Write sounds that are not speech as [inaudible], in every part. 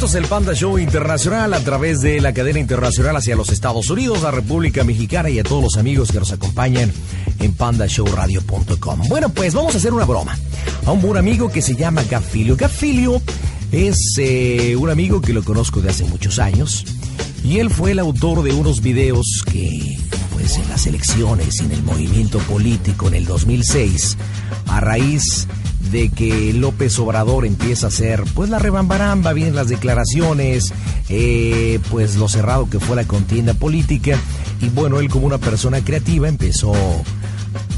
Esto es el Panda Show Internacional a través de la cadena internacional hacia los Estados Unidos, la República Mexicana y a todos los amigos que nos acompañan en pandashowradio.com. Bueno, pues vamos a hacer una broma a un buen amigo que se llama Gafilio. Gafilio es eh, un amigo que lo conozco de hace muchos años y él fue el autor de unos videos que, pues en las elecciones y en el movimiento político en el 2006, a raíz de que López Obrador empieza a hacer pues la rebambaramba, vienen las declaraciones, eh, pues lo cerrado que fue la contienda política y bueno, él como una persona creativa empezó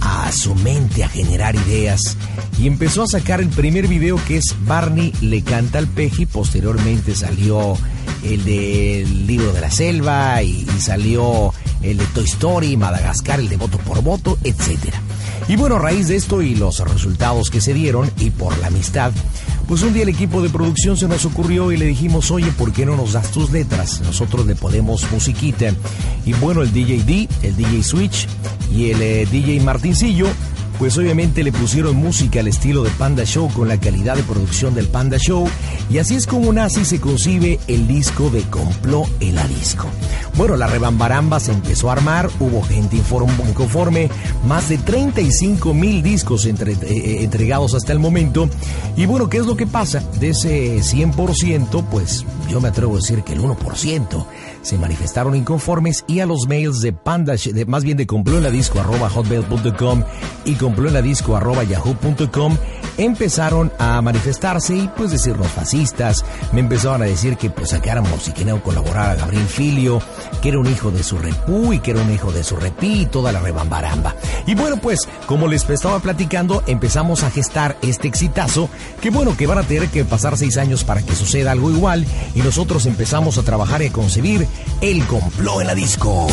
a su mente a generar ideas y empezó a sacar el primer video que es Barney le canta al peje y posteriormente salió el del libro de la selva y, y salió el de Toy Story, Madagascar, el de voto por voto, etcétera. Y bueno, a raíz de esto y los resultados que se dieron y por la amistad, pues un día el equipo de producción se nos ocurrió y le dijimos, oye, ¿por qué no nos das tus letras? Nosotros le ponemos musiquita. Y bueno, el DJ D, el DJ Switch y el eh, DJ Martincillo, pues obviamente le pusieron música al estilo de Panda Show con la calidad de producción del Panda Show. Y así es como nace y se concibe el disco de Compló el Disco. Bueno, la rebambaramba se empezó a armar, hubo gente inconforme, más de 35 mil discos entre- eh, entregados hasta el momento. Y bueno, ¿qué es lo que pasa? De ese 100%, pues yo me atrevo a decir que el 1% se manifestaron inconformes y a los mails de Panda, de, más bien de compló en la disco arroba hotmail.com y compló en la disco arroba yahoo.com empezaron a manifestarse y pues decirnos fascistas, me empezaban a decir que pues sacáramos y que no colaborara Gabriel Filio, que era un hijo de su repú y que era un hijo de su repí y toda la rebambaramba. Y bueno pues, como les estaba platicando, empezamos a gestar este exitazo, que bueno que van a tener que pasar seis años para que suceda algo igual y nosotros empezamos a trabajar y a concebir el complot en la disco.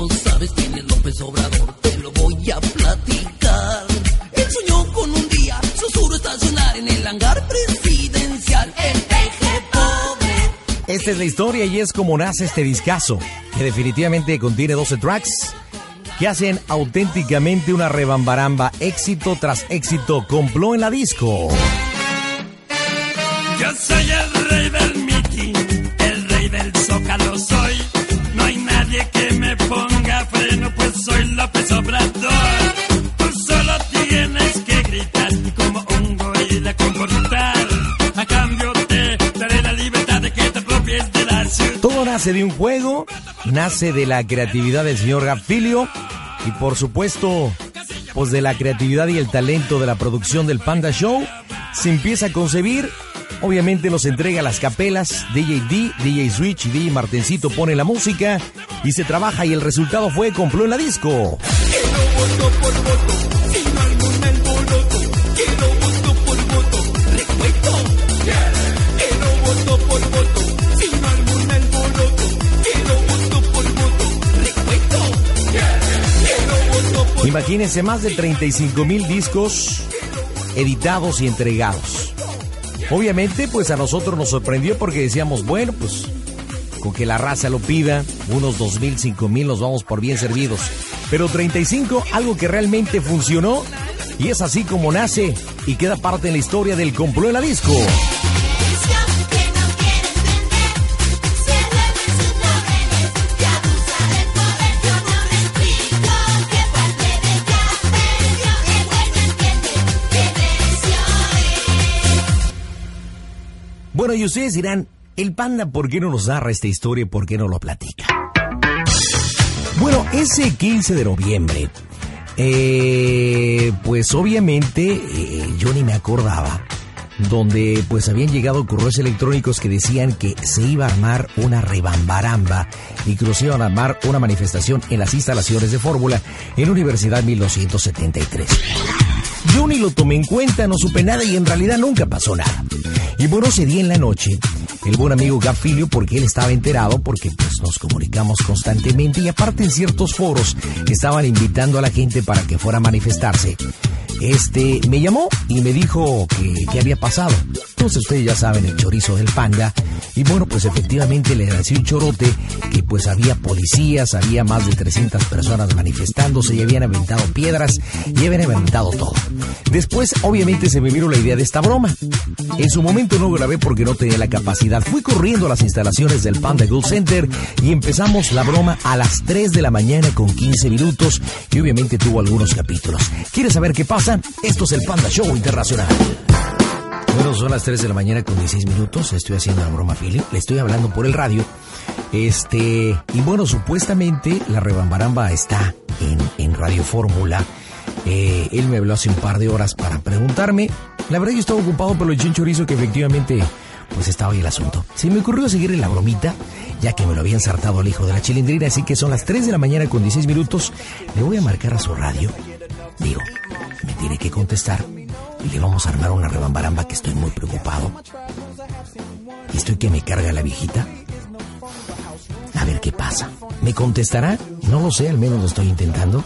No sabes quién es López Obrador, te lo voy a platicar. Él soñó con un día susurro estacionar en el hangar presidencial. El peje pobre. Esta es la historia y es como nace este discazo, que definitivamente contiene 12 tracks que hacen auténticamente una rebambaramba, éxito tras éxito, compló en la disco. Yo me ponga freno, pues soy López Obrador. Tú solo tienes que gritar y como un gorila comportar. A cambio te daré la libertad de que te apropies de la ciudad. Todo nace de un juego, nace de la creatividad del señor Gafilio y por supuesto, pues de la creatividad y el talento de la producción del Panda Show. Se empieza a concebir, obviamente nos entrega las capelas, DJ D, DJ Switch y DJ Martencito pone la música y se trabaja y el resultado fue Compló en la disco. Imagínense más de 35 mil discos editados y entregados. Obviamente, pues a nosotros nos sorprendió porque decíamos, bueno, pues con que la raza lo pida, unos 2 mil, 5 mil nos vamos por bien servidos. Pero 35, algo que realmente funcionó y es así como nace y queda parte en la historia del complot en la disco. Y ustedes dirán, el panda, ¿por qué no nos narra esta historia por qué no lo platica? Bueno, ese 15 de noviembre, eh, pues obviamente eh, yo ni me acordaba donde pues habían llegado correos electrónicos que decían que se iba a armar una rebambaramba y que se iban a armar una manifestación en las instalaciones de Fórmula en Universidad 1973. Yo ni lo tomé en cuenta, no supe nada y en realidad nunca pasó nada. Y bueno, ese día en la noche, el buen amigo Gafilio, porque él estaba enterado, porque pues nos comunicamos constantemente y aparte en ciertos foros estaban invitando a la gente para que fuera a manifestarse este me llamó y me dijo que, que, había pasado. Entonces ustedes ya saben el chorizo del panda. Y bueno, pues efectivamente le decía un chorote que pues había policías, había más de 300 personas manifestándose y habían aventado piedras y habían aventado todo. Después obviamente se me vino la idea de esta broma. En su momento no grabé porque no tenía la capacidad. Fui corriendo a las instalaciones del Panda Gold Center y empezamos la broma a las 3 de la mañana con 15 minutos y obviamente tuvo algunos capítulos. ¿Quieres saber qué pasa? Esto es el Panda Show Internacional. Bueno, son las 3 de la mañana con 16 minutos. Estoy haciendo la broma Philip. Le estoy hablando por el radio. Este, y bueno, supuestamente la rebambaramba está en, en Radio Fórmula. Eh, él me habló hace un par de horas para preguntarme. La verdad yo estaba ocupado por el chinchorizo que efectivamente pues estaba ahí el asunto. Se me ocurrió seguir en la bromita, ya que me lo había ensartado el hijo de la chilindrina, así que son las 3 de la mañana con 16 minutos. Le voy a marcar a su radio. Digo, me tiene que contestar y le vamos a armar una rebambaramba que estoy muy preocupado. Y estoy que me carga la viejita. A ver qué pasa. ¿Me contestará? No lo sé, al menos lo estoy intentando.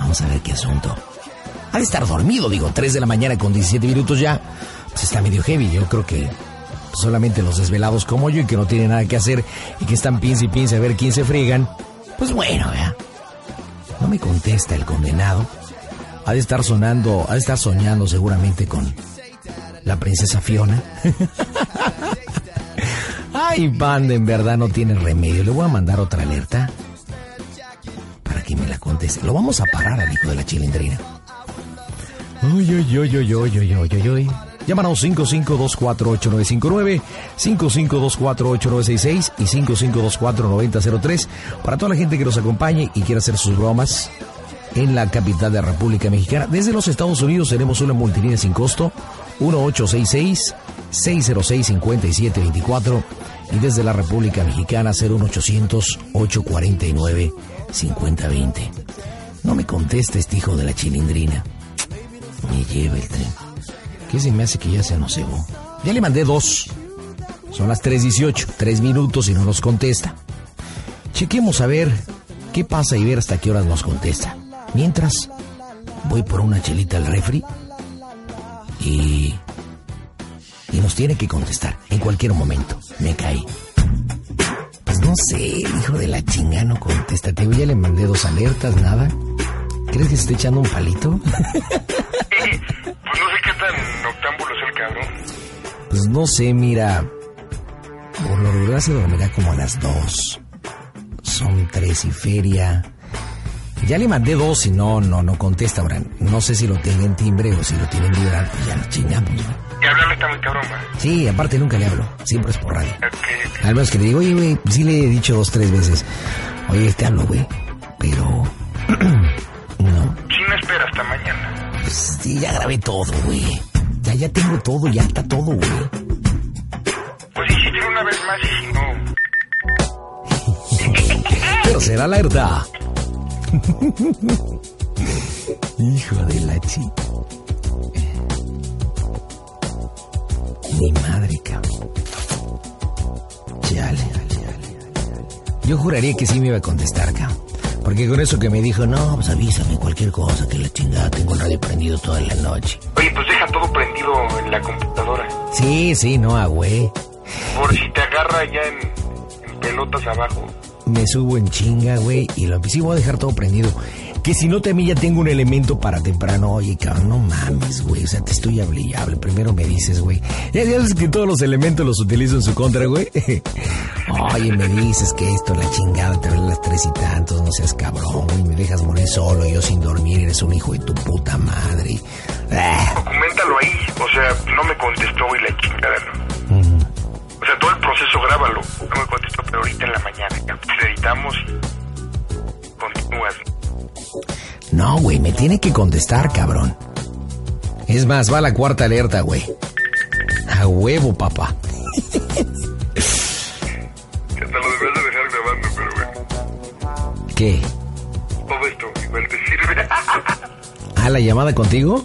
Vamos a ver qué asunto. Ha de estar dormido, digo, 3 de la mañana con 17 minutos ya. Pues está medio heavy, yo creo que solamente los desvelados como yo y que no tienen nada que hacer y que están pince y pince a ver quién se friegan. Pues bueno, ¿verdad? No me contesta el condenado. Ha de estar sonando, ha de estar soñando seguramente con la princesa Fiona. [laughs] Ay, banda, en verdad no tiene remedio. Le voy a mandar otra alerta que me la conteste. Lo vamos a parar, amigo de la chilindrina. Uy, uy, uy, uy, uy, uy, uy, uy. Llámanos 55248959, 55248966 y 55249003 para toda la gente que nos acompañe y quiera hacer sus bromas en la capital de la República Mexicana. Desde los Estados Unidos tenemos una multilínea sin costo 1866-606-5724 y desde la República Mexicana 01800-849. 01800-849-5020. No me contesta este hijo de la chilindrina. Me lleva el tren. ¿Qué se me hace que ya se nos cebó? Ya le mandé dos. Son las 3.18, tres minutos y no nos contesta. Chequemos a ver qué pasa y ver hasta qué horas nos contesta. Mientras, voy por una chelita al refri y... Y nos tiene que contestar en cualquier momento. Me caí. Pues no sé, hijo de la chinga, no contesta. Te ya le mandé dos alertas, nada. ¿Crees que se esté echando un palito? [laughs] Pues no sé qué tan noctámbulo es el cabrón. Pues no sé, mira. Por lo regular se dormirá como a las dos. Son tres y feria. Ya le mandé dos y no, no, no contesta, ahora. No sé si lo tiene en timbre o si lo tiene en vibrar, ya lo chingamos, ¿no? Y hablarle está muy cabrón, ¿va? Sí, aparte nunca le hablo. Siempre es por radio. Ok. Al menos que le digo, oye, güey, sí le he dicho dos, tres veces. Oye, te hablo, güey. Pero... [clears throat] no. Si no espera hasta mañana. Pues sí, ya grabé todo, güey. Ya, ya tengo todo, ya está todo, güey. Pues insistir una vez más y si no... [laughs] Tercera alerta. [laughs] Hijo de la chi. Mi madre, cabrón. Chale, Yo juraría que sí me iba a contestar, cabrón. Porque con eso que me dijo, no, pues avísame cualquier cosa, que la chingada, tengo el radio prendido toda la noche. Oye, pues deja todo prendido en la computadora. Sí, sí, no, ah, güey. Por si te agarra ya en, en pelotas abajo. Me subo en chinga, güey, y lo sí voy a dejar todo prendido. Que si no te a mí ya tengo un elemento para temprano. Oye, cabrón, no mames, güey. O sea, te estoy hable y hable. Primero me dices, güey. Ya sabes que todos los elementos los utilizo en su contra, güey. [laughs] Oye, me dices que esto, la chingada, te ven las tres y tantos. No seas cabrón, güey. Me dejas morir solo, yo sin dormir. Eres un hijo de tu puta madre. Ah. Documentalo ahí. O sea, no me contestó y la chingada, ¿no? mañana. Te editamos y continúas. No, güey, me tiene que contestar, cabrón. Es más, va la cuarta alerta, güey. A huevo, papá. Hasta lo deberías de dejar grabando, pero bueno. ¿Qué? Todo esto igual te sirve. ¿Ah, la llamada contigo?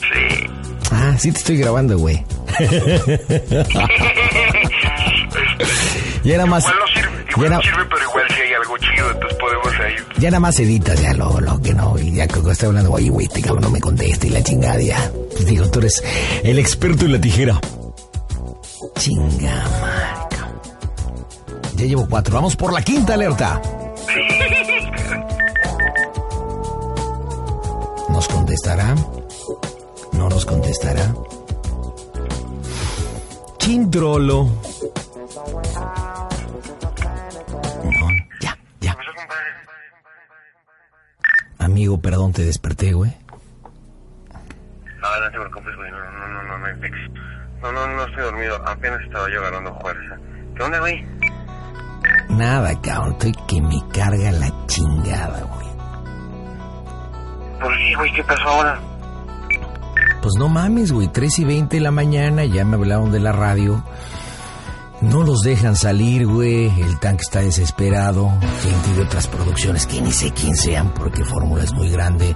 sí. Ah, sí te estoy grabando, güey. [laughs] Ya nada más. Igual no sirve, Ya, igual no sirve, pero igual si hay algo chido, entonces podemos ahí. ya nada más editas, ya lo, lo que no. Y ya que está hablando, oye, güey, este cabrón no me contesta y la chingada ya. Pues digo, tú eres el experto en la tijera. Chinga, cabrón. Ya llevo cuatro. Vamos por la quinta alerta. ¿Nos contestará? ¿No nos contestará? Chintrolo. Amigo, perdón, te desperté, güey. No, no te preocupes, güey. No, no, no, no, no. No, no, no estoy dormido. Apenas estaba yo agarrando fuerza. ¿Qué onda, güey? Nada, cabrón, estoy que me carga la chingada, güey. ¿Por qué, güey? ¿Qué pasó ahora? Pues no mames, güey, 3 y 20 de la mañana, ya me hablaron de la radio. No los dejan salir, güey. El tanque está desesperado. Gente de otras producciones que ni sé quién sean porque Fórmula es muy grande.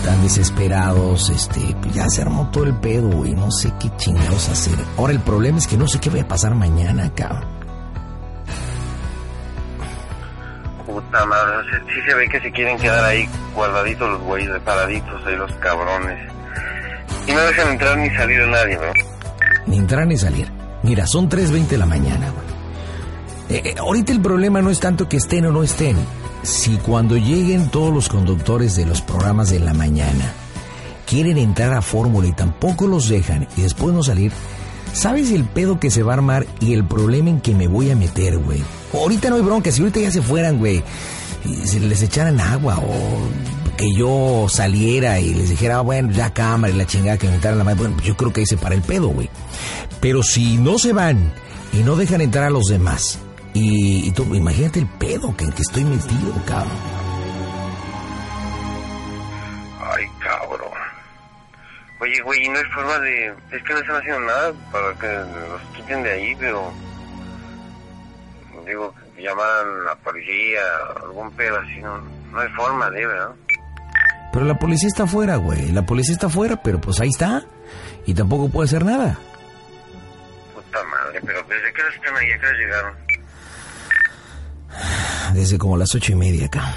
Están desesperados. Este, pues ya se armó todo el pedo, güey. No sé qué chingados hacer. Ahora el problema es que no sé qué va a pasar mañana, cabrón. Puta madre, sí se ve que se quieren quedar ahí guardaditos los güeyes, paraditos ahí los cabrones. Y no dejan entrar ni salir a nadie, ¿no? Ni entrar ni salir. Mira, son 3.20 de la mañana, güey. Eh, eh, ahorita el problema no es tanto que estén o no estén. Si cuando lleguen todos los conductores de los programas de la mañana quieren entrar a fórmula y tampoco los dejan y después no salir, ¿sabes el pedo que se va a armar y el problema en que me voy a meter, güey? Ahorita no hay bronca, si ahorita ya se fueran, güey, y se les echaran agua o que yo saliera y les dijera, ah, bueno, ya cámara y la chingada que inventaran la madre, bueno, yo creo que ahí se para el pedo, güey. Pero si no se van y no dejan entrar a los demás, y, y tú, imagínate el pedo que en que estoy metido, cabrón. Ay, cabrón. Oye, güey, no hay forma de... Es que no están haciendo nada para que los quiten de ahí, pero... Digo, llamaran a la policía, algún pedo así, no, no hay forma de, ¿verdad? Pero la policía está afuera, güey. La policía está afuera, pero pues ahí está. Y tampoco puede hacer nada. Puta madre, pero ¿desde qué hora están ahí? ¿A qué hora llegaron? Desde como las ocho y media acá.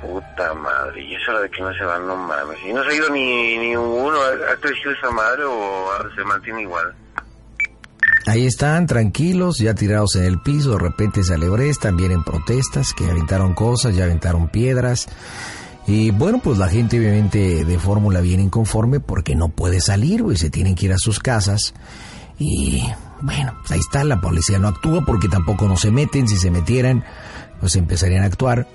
Puta madre, y eso de que no se van, no mames. ¿Y no se ha ido ni, ni? ¿Ha ha crecido esa madre o se mantiene igual? Ahí están, tranquilos, ya tirados en el piso, de repente se alebrestan, vienen protestas, que aventaron cosas, ya aventaron piedras. Y bueno, pues la gente obviamente de fórmula viene inconforme porque no puede salir, güey, se tienen que ir a sus casas. Y bueno, pues ahí está, la policía no actúa porque tampoco no se meten, si se metieran, pues empezarían a actuar.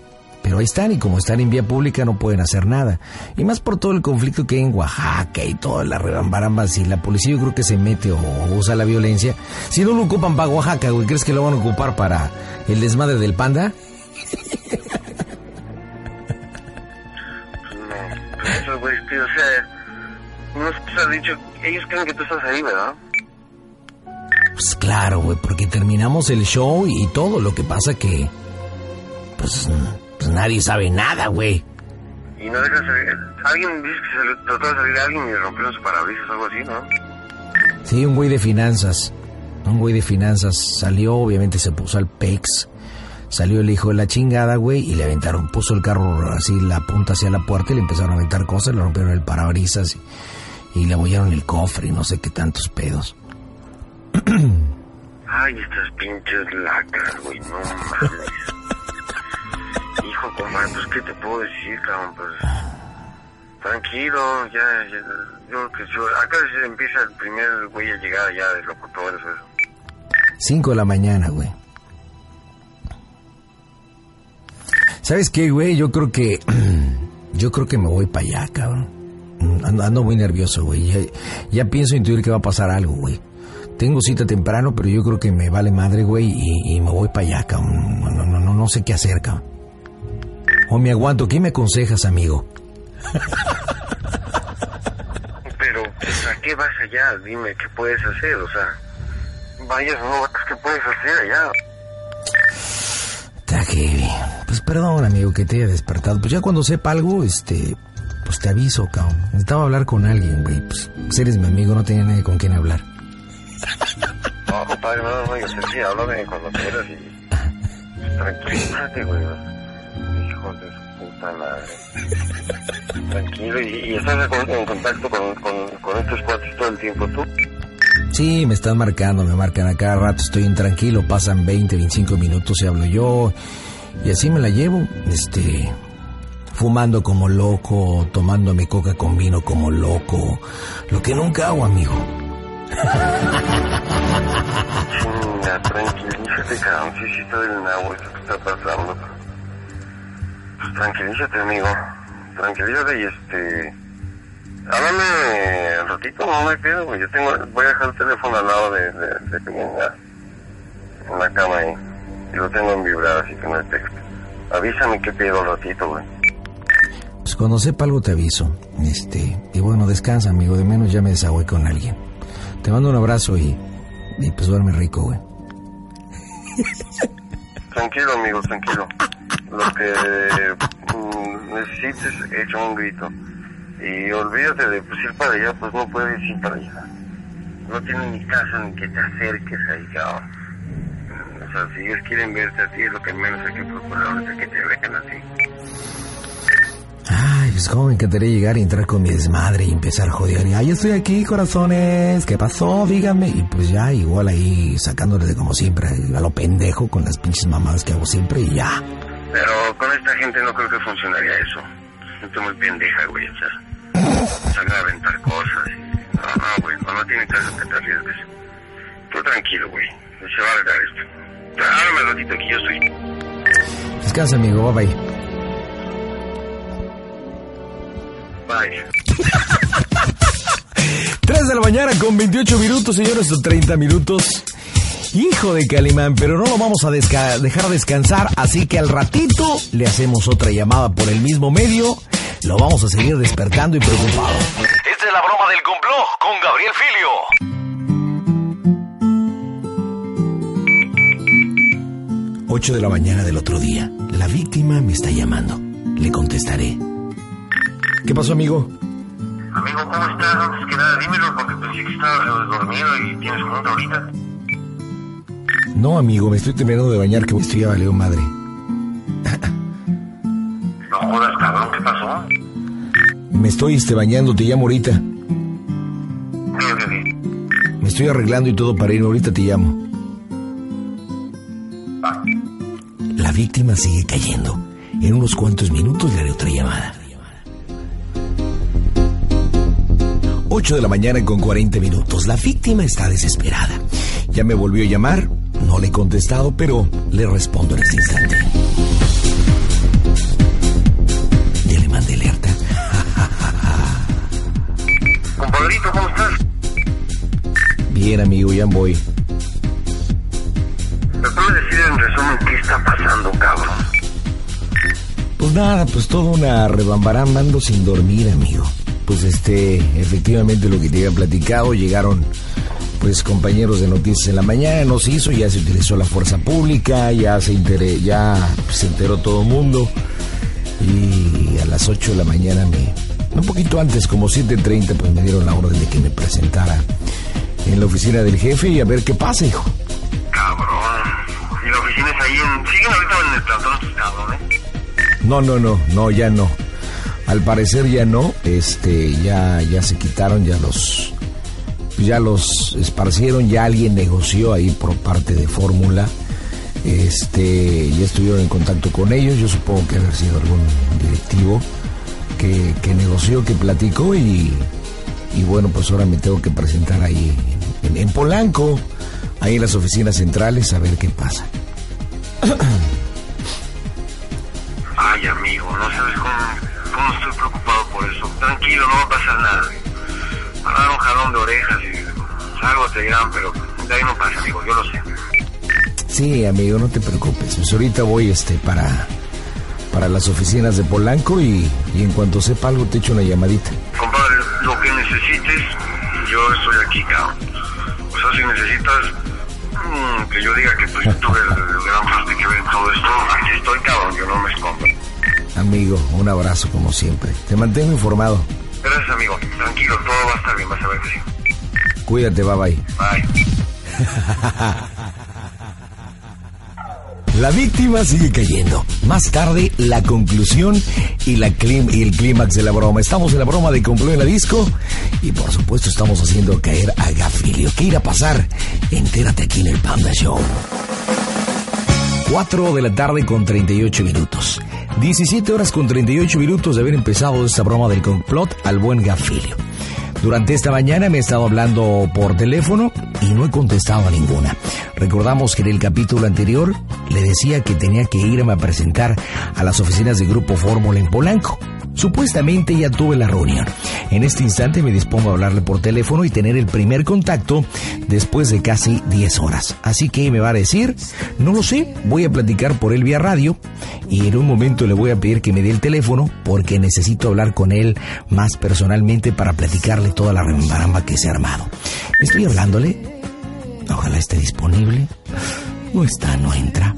Pero ahí están y como están en vía pública no pueden hacer nada. Y más por todo el conflicto que hay en Oaxaca y toda la rebambaramba. Si la policía yo creo que se mete o usa la violencia. Si no lo ocupan para Oaxaca, güey, ¿crees que lo van a ocupar para el desmadre del panda? [laughs] No, pues eso, güey, que, o sea, no se ha dicho, ellos creen que tú estás ahí, ¿verdad? Pues claro, güey, porque terminamos el show y todo. Lo que pasa que... Pues nadie sabe nada, güey. Y no dejan salir. Alguien dice que se le trató de salir a alguien y le rompieron su parabrisas o algo así, ¿no? Sí, un güey de finanzas. Un güey de finanzas salió, obviamente se puso al PEX. Salió el hijo de la chingada, güey, y le aventaron, puso el carro así, la punta hacia la puerta y le empezaron a aventar cosas, le rompieron el parabrisas y, y le abollaron el cofre y no sé qué tantos pedos. [clears throat] Ay, estas pinches lacras, güey, no mames. Compadre, pues, ¿qué te puedo decir, cabrón? Pues, tranquilo, ya, ya, yo que yo, acá se empieza el primer güey a llegar ya de locutores, eso. Cinco de la mañana, güey. ¿Sabes qué, güey? Yo creo que. [clears throat] Yo creo que me voy para allá, cabrón. Ando, muy nervioso, güey. Ya, ya pienso intuir que va a pasar algo, güey. tengo cita temprano, pero yo creo que me vale madre, güey, y, y me voy para allá, cabrón. No, no, no, no sé qué hacer, cabrón. O me aguanto, ¿qué me aconsejas, amigo? Pero, ¿a qué vas allá? Dime, ¿qué puedes hacer? O sea, vayas o no vayas, ¿qué puedes hacer allá? Está heavy. Pues perdón, amigo, que te haya despertado. Pues ya cuando sepa algo, este, pues te aviso, cabrón. Necesitaba hablar con alguien, güey. Pues, pues eres mi amigo, no tenía nadie con quien hablar. No, compadre, no, no, yo sé, sí, háblame cuando quieras y... [laughs] Tranquilízate, güey. Puta madre. Tranquilo, y, y estás en, contacto con, con, con estos cuates todo el tiempo, ¿tú? Sí, me están marcando, me marcan a cada rato, estoy intranquilo, pasan 20, 25 minutos y hablo yo. Y así me la llevo, este, fumando como loco, tomando mi coca con vino como loco. Lo que nunca hago, amigo. Chinga, tranquilízate, cabrón. Sí, sí, nabo esto que está pasando. Pues tranquilízate, amigo. Tranquilízate y este... Háblame un ratito, no me pido, güey. Yo tengo... Voy a dejar el teléfono al lado de, de, de. En la cama ahí. Y lo tengo en vibrar, así que no hay texto. Avísame qué pido un ratito, güey. Pues cuando sepa algo te aviso. Este, y bueno, descansa, amigo, de menos ya me desagüé con alguien. Te mando un abrazo y, y pues duerme rico, güey. Tranquilo, amigo, tranquilo. Lo que mm, necesites, echa un grito. Y olvídate de pues, ir para allá, pues no puedes ir para allá. No tiene ni caso ni que te acerques ahí, cabrón. O sea, si ellos quieren verte a ti, es lo que menos hay que procurar ahorita que te vean a ti. Ay, pues cómo me encantaría llegar y entrar con mi desmadre y empezar a joder. Y, Ay, estoy aquí, corazones. ¿Qué pasó? Díganme. Y pues ya, igual ahí sacándole de como siempre, a lo pendejo con las pinches mamadas que hago siempre y ya. Pero con esta gente no creo que funcionaría eso. Gente muy pendeja, güey. O sea, salgan a aventar cosas. Y... No, no, güey. No, no tiene caso que te arriesgues. Tú tranquilo, güey. Se va a arreglar esto. Háblame un ratito aquí, yo estoy. Descansa, amigo. Bye bye. Bye. 3 de la mañana con 28 minutos, señores, o 30 minutos. Hijo de Calimán, pero no lo vamos a desca- dejar descansar, así que al ratito le hacemos otra llamada por el mismo medio. Lo vamos a seguir despertando y preocupado. Esta es la broma del complot con Gabriel Filio. 8 de la mañana del otro día. La víctima me está llamando. Le contestaré. ¿Qué pasó, amigo? Amigo, ¿cómo estás? Antes que nada, dímelo porque pensé que estabas dormido y tienes junta ahorita. No, amigo, me estoy terminando de bañar, que estoy ya valió madre. No jodas, cabrón, ¿qué pasó? Me estoy este, bañando, te llamo ahorita. Bien, bien, bien. Me estoy arreglando y todo para irme, ahorita te llamo. Va. La víctima sigue cayendo. En unos cuantos minutos le haré otra llamada. 8 de la mañana con 40 minutos. La víctima está desesperada. Ya me volvió a llamar. No le he contestado, pero le respondo en este instante. Ya le mandé alerta. [laughs] Compadrito, ¿cómo estás? Bien, amigo, ya voy. ¿Me puedes decir en resumen qué está pasando, cabrón? Pues nada, pues toda una rebambarán mando sin dormir, amigo. Pues este, efectivamente lo que te había platicado, llegaron pues compañeros de noticias en la mañana, nos hizo, ya se utilizó la fuerza pública, ya se enteré, ya se enteró todo el mundo. Y a las 8 de la mañana me, un poquito antes, como 7.30, pues me dieron la orden de que me presentara en la oficina del jefe y a ver qué pasa, hijo. Cabrón. ¿Y la oficina es ahí en... ¿Siguen ahorita en el plantón estos cabrones? No, no, no, no, ya no. Al parecer ya no, este, ya, ya se quitaron, ya los, ya los esparcieron, ya alguien negoció ahí por parte de Fórmula, este, ya estuvieron en contacto con ellos, yo supongo que haber sido algún directivo que, que negoció, que platicó y, bueno, pues ahora me tengo que presentar ahí en, en Polanco, ahí en las oficinas centrales, a ver qué pasa. Ay, amigo, no sabes cómo, cómo estoy preocupado por eso. Tranquilo, no va a pasar nada. Jalón de orejas y algo te dirán, pero de ahí no pasa, amigo, yo lo sé. Sí, amigo, no te preocupes. Pues ahorita voy este para para las oficinas de Polanco y, y en cuanto sepa algo te echo una llamadita. Compadre, lo que necesites, yo estoy aquí, cabrón. O sea, si necesitas mm, que yo diga que pues, yo tuve el, el gran parte que ver en todo esto, aquí estoy, cabrón, yo no me escondo. Amigo, un abrazo como siempre. Te mantengo informado. Gracias, amigo. Tranquilo, todo va a estar bien, vas a ver que sí. Cuídate, bye bye. Bye. La víctima sigue cayendo. Más tarde, la conclusión y, la clim- y el clímax de la broma. Estamos en la broma de Complot en la disco y por supuesto estamos haciendo caer a Gafilio. ¿Qué irá a pasar? Entérate aquí en el Panda Show. 4 de la tarde con 38 minutos. 17 horas con 38 minutos de haber empezado esta broma del complot al buen Gafilio. Durante esta mañana me he estado hablando por teléfono y no he contestado a ninguna. Recordamos que en el capítulo anterior le decía que tenía que irme a presentar a las oficinas de Grupo Fórmula en Polanco. Supuestamente ya tuve la reunión. En este instante me dispongo a hablarle por teléfono y tener el primer contacto después de casi 10 horas. Así que me va a decir, no lo sé, voy a platicar por él vía radio y en un momento le voy a pedir que me dé el teléfono porque necesito hablar con él más personalmente para platicarle toda la rembaramba que se ha armado. Estoy hablándole, ojalá esté disponible. No está, no entra.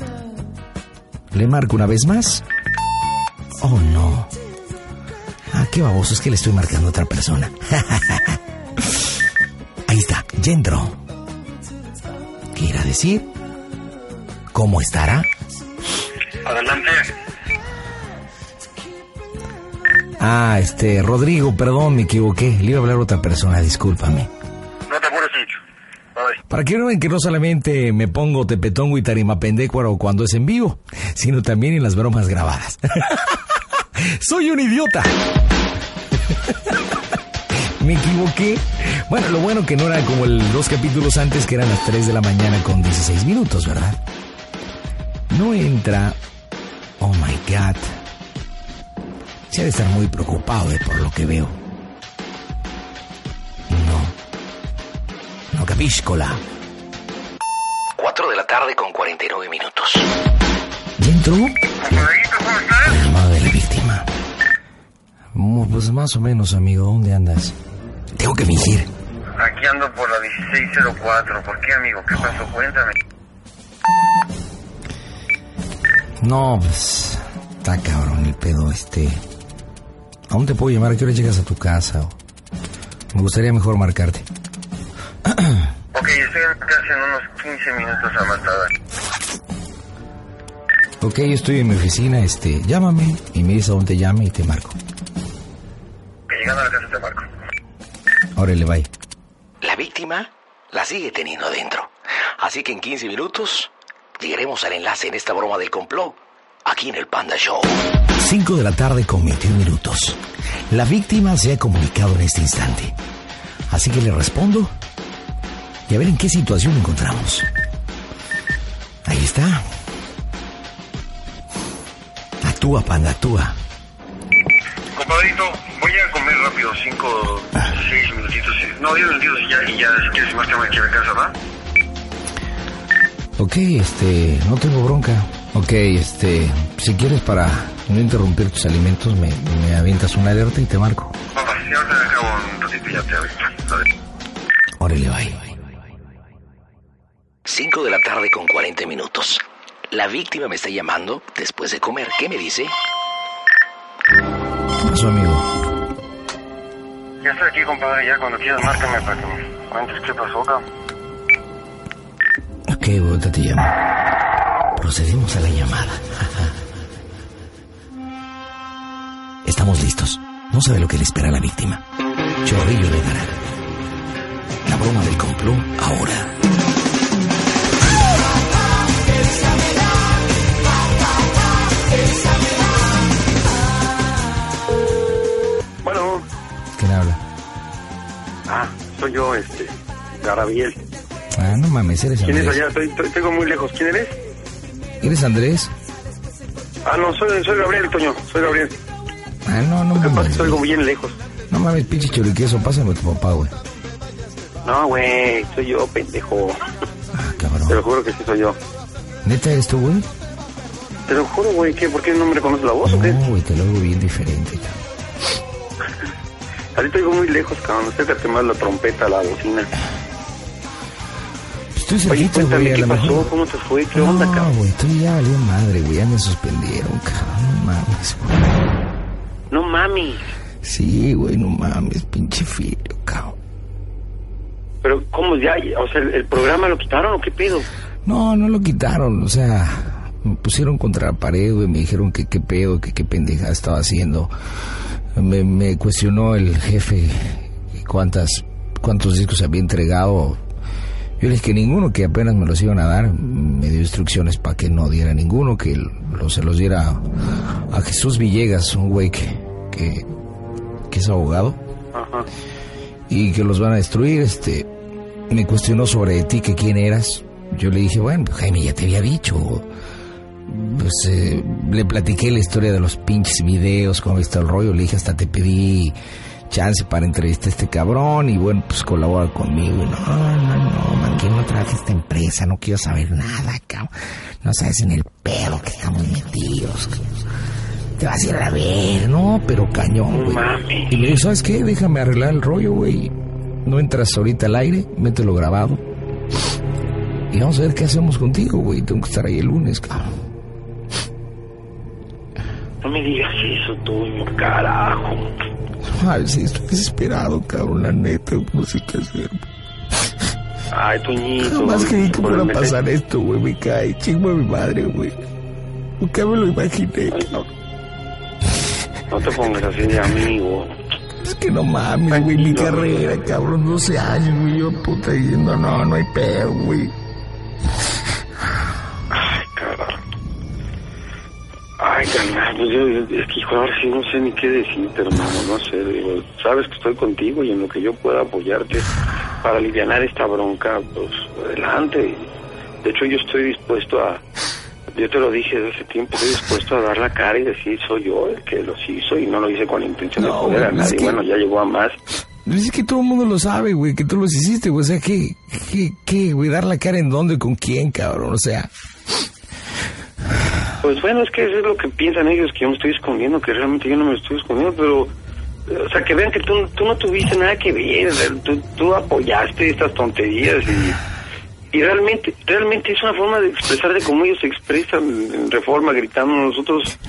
Le marco una vez más. Oh no. Ah, qué baboso, es que le estoy marcando a otra persona. [laughs] Ahí está, ya entró. ¿Qué irá a decir? ¿Cómo estará? Adelante. Ah, este, Rodrigo, perdón, me equivoqué. Le iba a hablar a otra persona, discúlpame. No te apures. Bye. Para que no ven que no solamente me pongo tepetongo y tarima pendécuaro cuando es en vivo, sino también en las bromas grabadas. [laughs] Soy un idiota. me equivoqué. Bueno, lo bueno que no era como el dos capítulos antes, que eran las 3 de la mañana con 16 minutos, ¿verdad? No entra. Oh my God. Se ha de estar muy preocupado por lo que veo. No. No capiscola. 4 de la tarde con 49 minutos. ¿Ya entró? Pues más o menos, amigo. ¿Dónde andas? Tengo que fingir. Aquí ando por la 1604. ¿Por qué, amigo? ¿Qué pasó? Cuéntame. No, pues... Está cabrón el pedo, este... ¿Aún te puedo llamar? ¿A qué hora llegas a tu casa? O- Me gustaría mejor marcarte. [clears throat] Ok, estoy en casa en unos 15 minutos a más tardar. Ok, estoy en mi oficina, este... Llámame y me dices a dónde te llame y te marco. Órale, bye. La víctima la sigue teniendo adentro. Así que en 15 minutos llegaremos al enlace en esta broma del complot aquí en el Panda Show. 5 de la tarde con 21 minutos. La víctima se ha comunicado en este instante. Así que le respondo y a ver en qué situación encontramos. Ahí está. Actúa, panda, actúa. Compadrito, voy a comer rápido, 5, 6 minutitos. No, 10 minutitos y ya, y ya, si quieres, márcame aquí a la casa, ¿va? Ok, este, no tengo bronca. Ok, este, si quieres para no interrumpir tus alimentos, me, me avientas una alerta y te marco. Papá, ya ahorita acabo un ratito y ya te aviso. Órale, bye. 5 de la tarde con 40 minutos. La víctima me está llamando después de comer. ¿Qué me dice? ¿Qué pasó, amigo? Ya estoy aquí, compadre, ya cuando quieras, márcame para que me cuentes qué pasó, cabrón. Ok, ahorita te llamo. Procedemos a la llamada. Estamos listos. No sabe lo que le espera a la víctima. Chorrillo le dará. La broma del complot ahora. Ah, soy yo, este, Garabiel. Ah, no mames, eres ¿Quién es Andrés. allá? Estoy, muy lejos. ¿Quién eres? ¿Eres Andrés? Ah, no, soy, soy Gabriel, Toño, soy Gabriel. Ah, no, no Lo que pasa es mames. estoy bien lejos. No mames, pinche choriqueso, pásame a tu papá, güey. No, güey, soy yo, pendejo. Ah, cabrón. Te lo juro que sí soy yo. ¿Neta eres tú, güey? Te lo juro, güey, ¿qué? ¿Por qué no me reconoces la voz o qué? No, güey, te lo hago bien diferente, cabrón. Ahorita oigo muy lejos, cabrón. Acércate más la trompeta, la bocina. Estoy cerquita, güey, ¿qué pasó? mejor. ¿Cómo te fue? ¿Qué onda, No, cabrón? güey, estoy ya valió madre, güey. Ya me suspendieron, cabrón. No mames, güey. No mami. Sí, güey, no mames, pinche filio, cabrón. Pero, ¿cómo ya? O sea, ¿el, el programa lo quitaron o qué pedo? No, no lo quitaron, o sea, me pusieron contra la pared, güey, me dijeron que qué pedo, que qué pendeja estaba haciendo. Me, me cuestionó el jefe cuántas, cuántos discos había entregado. Yo le dije que ninguno, que apenas me los iban a dar. Me dio instrucciones para que no diera ninguno, que lo- se los diera a Jesús Villegas, un güey que, que, que es abogado Ajá. y que los van a destruir. Este, me cuestionó sobre ti, que quién eras. Yo le dije, bueno, Jaime, ya te había dicho. Pues eh, le platiqué la historia de los pinches videos, cómo está el rollo. Le dije, hasta te pedí chance para entrevistar a este cabrón y bueno, pues colabora conmigo. Y no, no, no, man, que no trabaje esta empresa, no quiero saber nada, cabrón. No sabes en el pedo que estamos metidos. Te vas a ir a ver, no, pero cañón, güey. Mami. Y me dijo, ¿sabes qué? Déjame arreglar el rollo, güey. No entras ahorita al aire, mételo grabado. Y vamos a ver qué hacemos contigo, güey. Tengo que estar ahí el lunes, cabrón. No me digas eso, tú, carajo. Ay, sí, estoy desesperado, cabrón, la neta, no sé qué hacer. Ay, Toñito. Jamás creí que fuera a pasar esto, güey, me cae. Chingo a mi madre, güey. Nunca me lo imaginé, Ay, cabrón. No te pongas así de amigo. Es que no mames, güey, mi carrera, cabrón, 12 años, güey, yo puta diciendo, no, no hay pedo, güey. Ay, carnal, pues yo, es que hijo, ahora sí no sé ni qué decirte, hermano, no sé, digo, sabes que estoy contigo y en lo que yo pueda apoyarte para aliviar esta bronca, pues adelante. De hecho, yo estoy dispuesto a, yo te lo dije desde hace tiempo, estoy dispuesto a dar la cara y decir, soy yo el que los hizo y no lo hice con la intención No, de joder a nadie. que- Bueno, ya llegó a más. Es que todo el mundo lo sabe, güey, que tú los hiciste, güey. O sea, ¿qué, qué, qué, güey? ¿Dar la cara en dónde, con quién, cabrón? O sea, Pues bueno, es que eso es lo que piensan ellos, que yo me estoy escondiendo, que realmente yo no me estoy escondiendo, pero, o sea, que vean que tú, tú no tuviste nada que ver, tú, tú apoyaste estas tonterías y, y realmente, realmente es una forma de expresar de cómo ellos se expresan en reforma, gritando, nosotros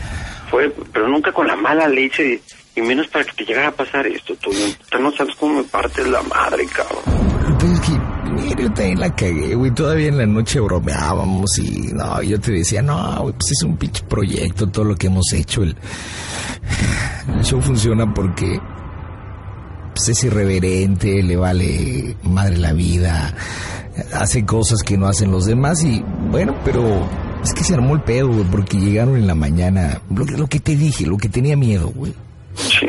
fue, pero nunca con la mala leche y menos para que te llegara a pasar esto, tú no, sabes cómo me partes la madre, cabrón. Yo también la cagué, güey. Todavía en la noche bromeábamos y, no, yo te decía, no, güey, pues es un pinche proyecto todo lo que hemos hecho. El, show funciona porque pues es irreverente, le vale madre la vida, hace cosas que no hacen los demás y, bueno, pero es que se armó el pedo, güey, porque llegaron en la mañana, lo, lo que te dije, lo que tenía miedo, güey. Sí.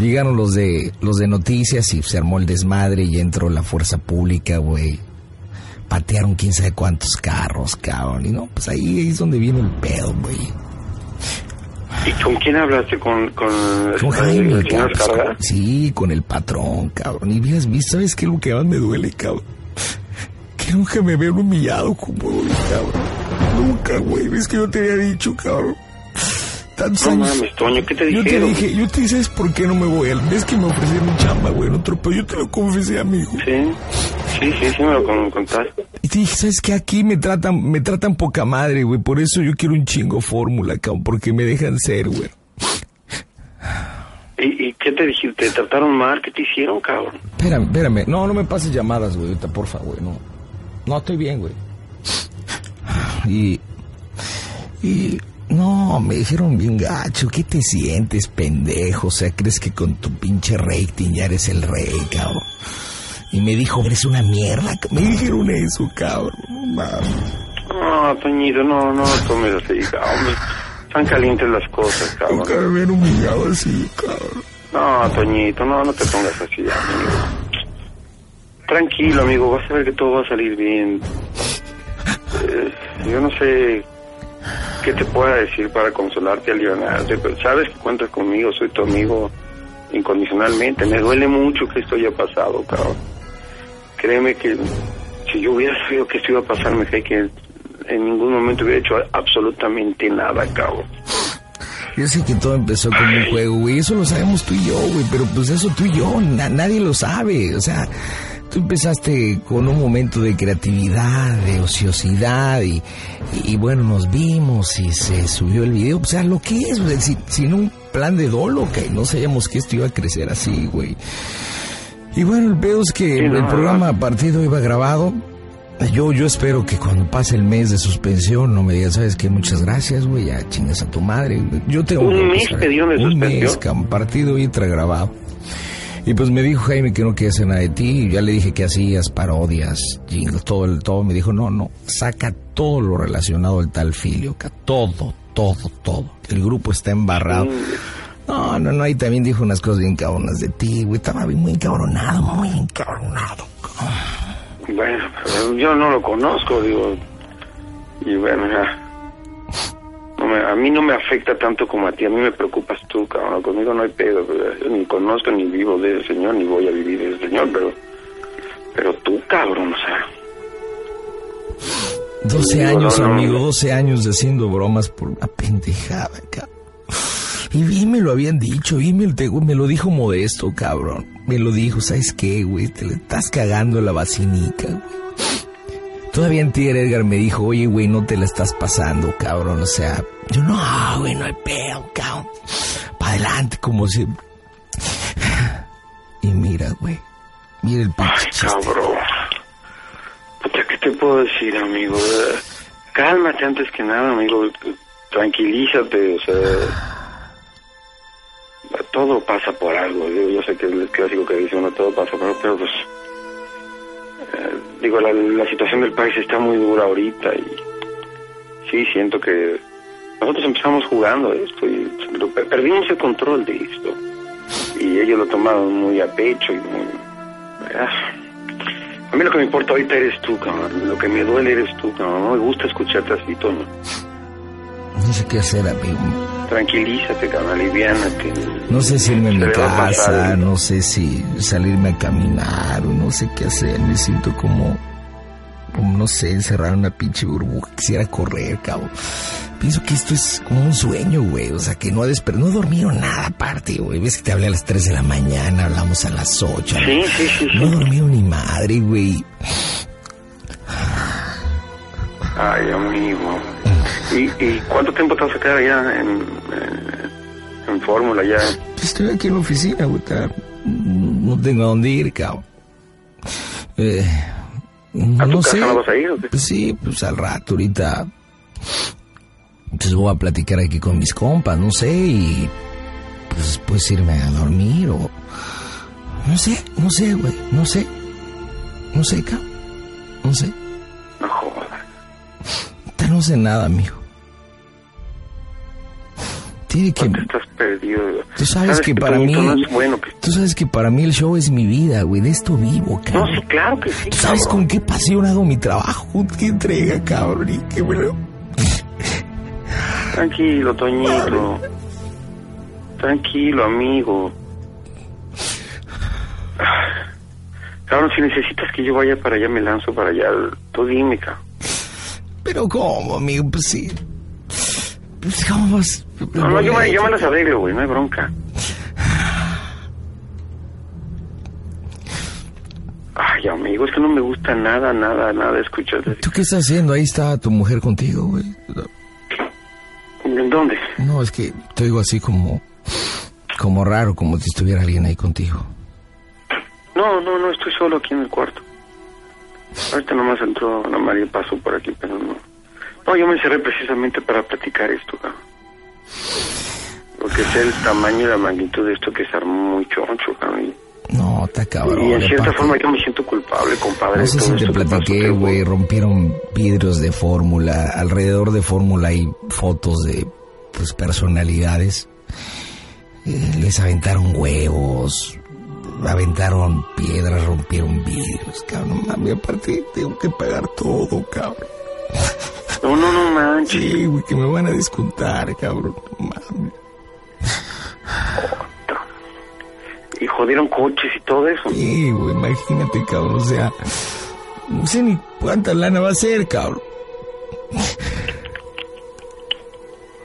Llegaron los de los de noticias y se armó el desmadre y entró la fuerza pública, güey. Patearon quién sabe cuántos carros, cabrón. Y no, pues ahí, es donde viene el pedo, güey. ¿Y con quién hablaste? ¿Con, con, Con Jaime, cabrón. Sí, con el patrón, cabrón. Y ¿viste? ¿sabes qué es lo que más me duele, cabrón? Que nunca me veo humillado como hoy, cabrón. Nunca, güey. ¿Ves que yo te había dicho, cabrón? Tantos No años. mames, Toño, ¿qué te Yo te dijeron? dije, yo te dije, ¿sabes por qué no me voy? Ves que me ofrecieron chamba, güey, en otro, pero yo te lo confesé, amigo. Sí, sí, sí, sí me lo con- contaste. Y te dije, ¿sabes qué? Aquí me tratan, me tratan poca madre, güey. Por eso yo quiero un chingo fórmula, cabrón, porque me dejan ser, güey. ¿Y, ¿Y qué te dijiste? ¿Te trataron mal? ¿Qué te hicieron, cabrón? Espérame, espérame. No, no me pases llamadas, güey, porfa, güey, no. No, estoy bien, güey. Y... Y... No, me dijeron bien gacho. ¿Qué te sientes, pendejo? O sea, ¿crees que con tu pinche rating ya eres el rey, cabrón? Y me dijo, eres una mierda. Me dijeron eso, cabrón. No Toñito, no, no lo tomes así, cabrón. Están calientes las cosas, Nunca cabrón. me habían humillado así, cabrón. No, Toñito, no, no te pongas así, amigo. Tranquilo, amigo, vas a ver que todo va a salir bien. Eh, yo no sé qué te pueda decir para consolarte, aliviarte, pero sabes que cuentas conmigo, soy tu amigo incondicionalmente. Me duele mucho que esto haya pasado, cabrón. créeme que si yo hubiera sabido que esto iba a pasar, me cae que en ningún momento hubiera hecho absolutamente nada, cabrón. Yo sé que todo empezó como un juego, güey. Eso lo sabemos tú y yo, güey. Pero pues eso tú y yo, na- nadie lo sabe. O sea, tú empezaste con un momento de creatividad, de ociosidad y, y, bueno, nos vimos y se subió el video. O sea, lo que es, güey. Si- sin un plan de dolo, que no sabíamos que esto iba a crecer así, güey. Y bueno, el pedo es que Sí, no, el no. programa partido iba grabado. Yo, yo espero que cuando pase el mes de suspensión no me digan, ¿sabes qué? Muchas gracias, güey, ya chingas a tu madre. Yo tengo ¿Un que mes dieron de Un suspensión? mes, cabrón, partido y grabado. Y pues me dijo Jaime que no quería hacer nada de ti. y Ya le dije que hacías parodias, jingles, todo el todo. Me dijo, no, no, saca todo lo relacionado al tal filio, ca- todo, todo, todo. El grupo está embarrado. No, no, no, y también dijo unas cosas bien cabronas de ti, güey. Estaba muy encabronado, muy encabronado. Bueno, yo no lo conozco, digo. Y bueno, ya. Me- a mí no me afecta tanto como a ti, a mí me preocupas tú, cabrón. Conmigo no hay pedo, yo ni conozco ni vivo de ese señor, ni voy a vivir de ese señor, pero. Pero tú, cabrón, o sea. 12 Digo, años, no, no, amigo, no. 12 años haciendo bromas por una pendejada, cabrón. Y bien me lo habían dicho, bien me, me lo dijo Modesto, cabrón. Me lo dijo, ¿sabes qué, güey? Te le estás cagando la vacinica, güey. Todavía en Edgar me dijo, oye, güey, no te la estás pasando, cabrón. O sea, yo no, güey, no hay pedo, cabrón. Para adelante, como si... Y mira, güey. Mira el pinche Ay, cabrón. Puta, ¿qué te puedo decir, amigo? Cálmate antes que nada, amigo. Tranquilízate, o sea. Todo pasa por algo. Yo sé que es el clásico que dice uno, todo pasa por algo, pero pues. eh, digo, la, la situación del país está muy dura ahorita y. Sí, siento que. Nosotros empezamos jugando esto y perdimos el control de esto. Y ellos lo tomaron muy a pecho y muy. Ah. A mí lo que me importa ahorita eres tú, cabrón. Lo que me duele eres tú, cabrón. No me gusta escucharte así, Toño. No sé qué hacer, amigo. Tranquilízate, cabrón. Aliviánate. No sé si irme a mi casa, pasar. no sé si salirme a caminar no sé qué hacer. Me siento como no sé, encerrar en una pinche burbuja. Quisiera correr, cabrón. Pienso que esto es como un sueño, güey. O sea, que no ha desper- No dormido nada aparte, güey. Ves que te hablé a las 3 de la mañana, hablamos a las 8. Sí, sí, sí, No dormido ni madre, güey. Ay, amigo. ¿Y, ¿Y cuánto tiempo te vas a quedar allá en, en Fórmula ya? Estoy aquí en la oficina, güey. No tengo a dónde ir, cabrón. Eh, ¿A tu no casa sé. no vas a ir o qué? Pues sí, pues al rato, ahorita. Pues voy a platicar aquí con mis compas, no sé, y. Pues después irme a dormir o. No sé, no sé, güey, no sé. No sé, cabrón. No sé. No jodas. No sé nada, amigo. Tiene que. Te estás perdido. Tú sabes que para mí- No es bueno. Tú sabes que para mí el show es mi vida, güey. De esto vivo, No, cabrón. sí, claro que sí, ¿Tú sabes cabrón. con qué pasión hago mi trabajo? [laughs] ¿Qué entrega, cabrón? Y qué bueno. Tranquilo, Toñito. Tranquilo, amigo. Cabrón, si necesitas que yo vaya para allá, me lanzo para allá. Tú dime, cabrón. Pero ¿cómo, amigo? Pues sí. Pues ¿cómo vas? No, no, yo me, yo me las arreglo, güey, no hay bronca. Ay, amigo, es que no me gusta nada, nada, nada escucharte. ¿Tú qué estás haciendo? Ahí está tu mujer contigo, güey. ¿En dónde? No, es que te digo así como... Como raro, como si estuviera alguien ahí contigo. No, no, no, estoy solo aquí en el cuarto. Ahorita nomás entró Ana María pasó por aquí, pero no. No, yo me encerré precisamente para platicar esto, cabrón. Porque sé el tamaño y la magnitud de esto que es muy choncho. Y- No, está cabrón. y en cierta aparte. forma yo me siento culpable, compadre. No sé si te platiqué, güey. Rompieron vidrios de fórmula. Alrededor de fórmula hay fotos de pues, personalidades. Eh, les aventaron huevos. Aventaron piedras, rompieron vidrios, cabrón. Mami, aparte tengo que pagar todo, cabrón. [laughs] No, no, no manches. Sí, güey, que me van a descontar, cabrón. No mames. Hijo jodieron coches y todo eso. Sí, güey, imagínate, cabrón, o sea, no sé ni cuánta lana va a ser, cabrón.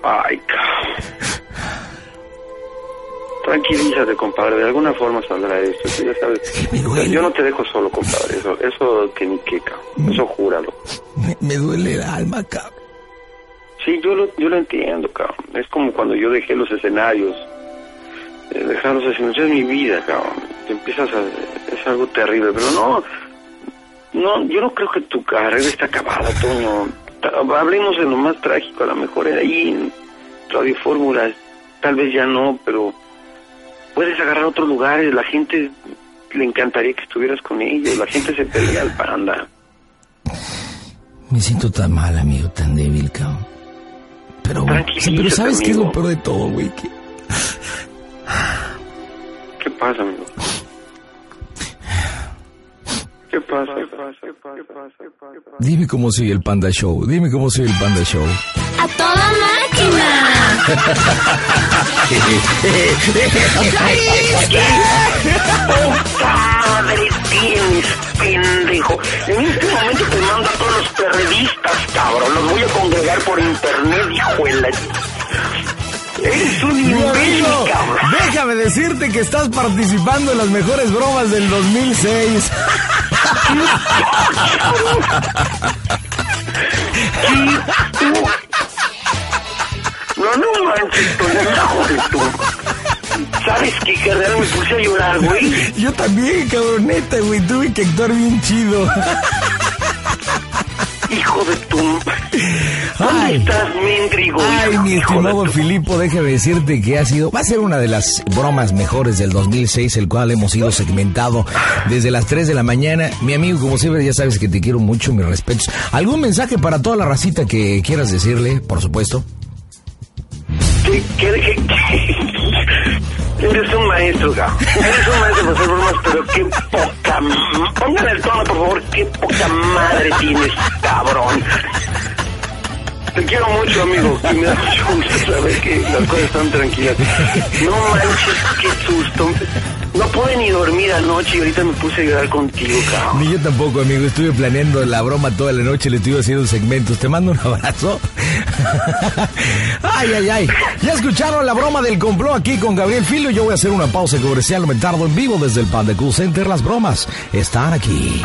Ay, cabrón. Tranquilízate, compadre. De alguna forma saldrá esto. ya sabes. me duele. Yo no te dejo solo, compadre. Eso, eso que ni cabrón. Eso júralo. Me, me duele el alma, cabrón. Sí, yo lo, yo lo entiendo, cabrón. Es como cuando yo dejé los escenarios. Eh, dejar los escenarios es mi vida, cabrón. Te empiezas a... Es algo terrible, pero no... No, yo no creo que tu carrera está acabada, Toño. Hablemos de lo más trágico. A lo mejor era ahí en Radio Fórmula. Tal vez ya no, pero... Puedes agarrar otros lugares. La gente le encantaría que estuvieras con ellos. La gente se pelea al panda. Me siento tan mal, amigo, tan débil, cabrón. Pero, pero ¿sabes qué es lo amigo. peor de todo, güey? ¿Qué pasa, amigo? ¿Qué pasa? ¿Qué pasa? ¿Qué pasa? ¿Qué pasa? ¿Qué pasa? Dime cómo soy el Panda Show, dime cómo soy el Panda Show. ¡A toda máquina! madre tienes, pendejo? En este momento te mando a todos los periodistas, cabrón. Los voy a congregar por internet, hijuela. Eres un imbécil, cabrón. déjame decirte que estás participando en las mejores bromas del 2006. No, no manches, hijo de tu... ¿Sabes qué, carnal? Me puse a llorar, güey. Yo también, cabroneta, güey, tuve que actuar bien chido. Hijo de tu... ¿Dónde Ay. estás, mendigo? Ay, mi de estimado Filipo, déjame decirte que ha sido, va a ser una de las bromas mejores del 2006, el cual hemos ido segmentado desde las 3 de la mañana. Mi amigo, como siempre, ya sabes que te quiero mucho, mis respetos. ¿Algún mensaje para toda la racita que quieras decirle, por supuesto? ¿Qué, qué, qué, qué? Eres un maestro, cabrón. Eres un maestro para hacer bromas, pero qué poca... Póngale el tono, por favor. Qué poca madre tienes, cabrón. Te quiero mucho, amigo. Y me da mucho gusto saber que las cosas están tranquilas. No manches, qué susto. No pude ni dormir anoche y ahorita me puse a llorar contigo, cabrón. Ni yo tampoco, amigo. Estuve planeando la broma toda la noche, le estuve haciendo segmentos. Te mando un abrazo. [laughs] ay, ay, ay. Ya escucharon la broma del complot aquí con Gabriel Filo. Yo voy a hacer una pausa comercial. Me tardo en vivo desde el Panda Cool Center. Las bromas están aquí.